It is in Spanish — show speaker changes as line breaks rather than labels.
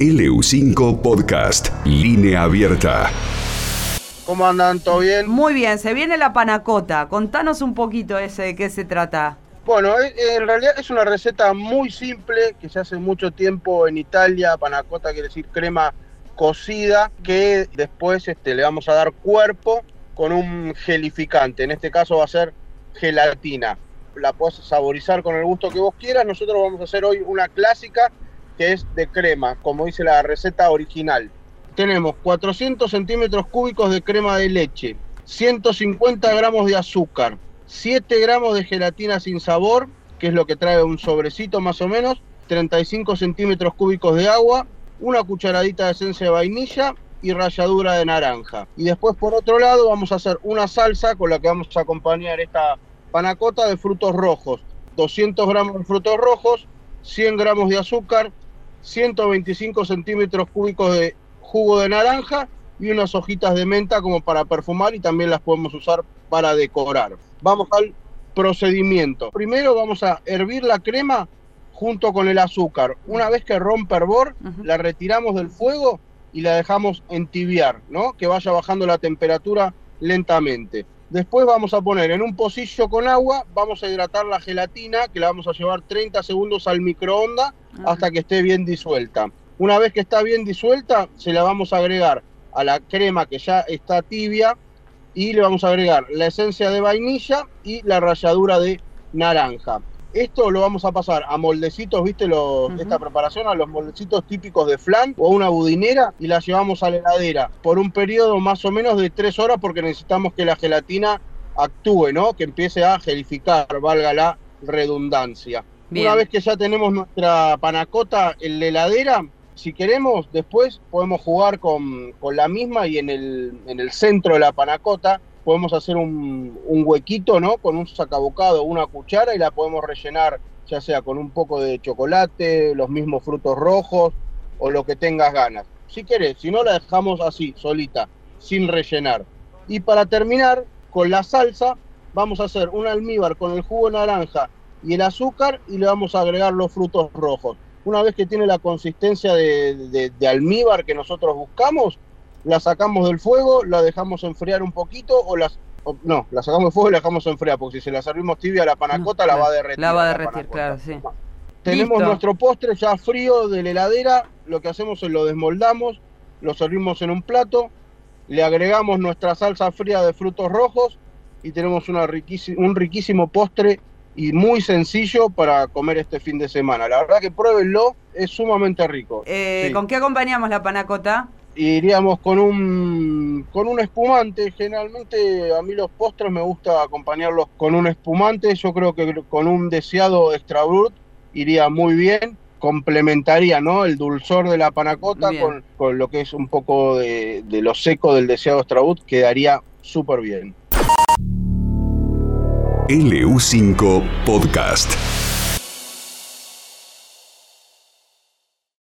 LU5 Podcast, línea abierta.
¿Cómo andan? ¿Todo bien?
Muy bien, se viene la panacota. Contanos un poquito ese de qué se trata.
Bueno, e- en realidad es una receta muy simple que se hace mucho tiempo en Italia. Panacota quiere decir crema cocida que después este, le vamos a dar cuerpo con un gelificante. En este caso va a ser gelatina. La puedes saborizar con el gusto que vos quieras. Nosotros vamos a hacer hoy una clásica que es de crema, como dice la receta original. Tenemos 400 centímetros cúbicos de crema de leche, 150 gramos de azúcar, 7 gramos de gelatina sin sabor, que es lo que trae un sobrecito más o menos, 35 centímetros cúbicos de agua, una cucharadita de esencia de vainilla y ralladura de naranja. Y después por otro lado vamos a hacer una salsa con la que vamos a acompañar esta panacota de frutos rojos. 200 gramos de frutos rojos, 100 gramos de azúcar, 125 centímetros cúbicos de jugo de naranja y unas hojitas de menta como para perfumar y también las podemos usar para decorar. Vamos al procedimiento. Primero vamos a hervir la crema junto con el azúcar. Una vez que rompe hervor, la retiramos del fuego y la dejamos entibiar, ¿no? Que vaya bajando la temperatura lentamente. Después vamos a poner en un pocillo con agua, vamos a hidratar la gelatina, que la vamos a llevar 30 segundos al microondas hasta que esté bien disuelta. Una vez que está bien disuelta, se la vamos a agregar a la crema que ya está tibia y le vamos a agregar la esencia de vainilla y la ralladura de naranja. Esto lo vamos a pasar a moldecitos, ¿viste? Los. Esta preparación a los moldecitos típicos de flan o a una budinera y la llevamos a la heladera por un periodo más o menos de tres horas porque necesitamos que la gelatina actúe, ¿no? Que empiece a gelificar, valga la redundancia.
Bien.
Una vez que ya tenemos nuestra panacota en la heladera, si queremos, después podemos jugar con, con la misma y en el, en el centro de la panacota podemos hacer un, un huequito, ¿no? Con un sacabocado, una cuchara y la podemos rellenar ya sea con un poco de chocolate, los mismos frutos rojos o lo que tengas ganas. Si querés, si no la dejamos así, solita, sin rellenar. Y para terminar, con la salsa, vamos a hacer un almíbar con el jugo de naranja y el azúcar y le vamos a agregar los frutos rojos. Una vez que tiene la consistencia de, de- de almíbar que nosotros buscamos, la sacamos del fuego, la dejamos enfriar un poquito o las... o- no, la sacamos del fuego y la dejamos enfriar, porque si se la servimos tibia a la panacota, la va a derretir.
La va a derretir, claro, sí.
Tenemos
Listo.
nuestro postre ya frío de la heladera, lo que hacemos es lo desmoldamos, lo servimos en un plato, le agregamos nuestra salsa fría de frutos rojos y tenemos una un riquísimo postre y muy sencillo para comer este fin de semana. La verdad que pruébenlo, es sumamente rico.
Eh,
Sí.
¿Con qué acompañamos la panacota?
Iríamos con un con un espumante. Generalmente a mí los postres me gusta acompañarlos con un espumante. Yo creo que con un deseado extra brut iría muy bien. Complementaría ¿no? el dulzor de la panacota con, con lo que es un poco de, de lo seco del deseado extra brut. Quedaría súper bien.
LU5 Podcast.